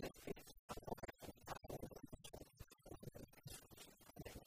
Gracias.